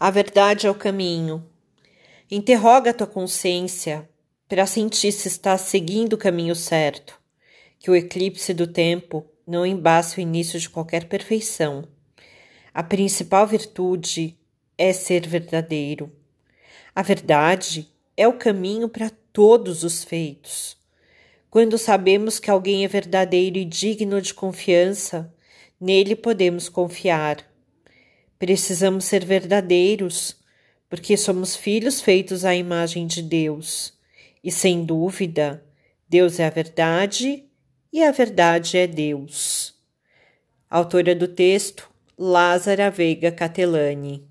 A verdade é o caminho. Interroga a tua consciência para sentir se está seguindo o caminho certo, que o eclipse do tempo não embace o início de qualquer perfeição. A principal virtude é ser verdadeiro. A verdade é o caminho para todos os feitos. Quando sabemos que alguém é verdadeiro e digno de confiança, nele podemos confiar. Precisamos ser verdadeiros, porque somos filhos feitos à imagem de Deus. E sem dúvida, Deus é a verdade e a verdade é Deus. Autora do texto, Lázara Veiga Catelani.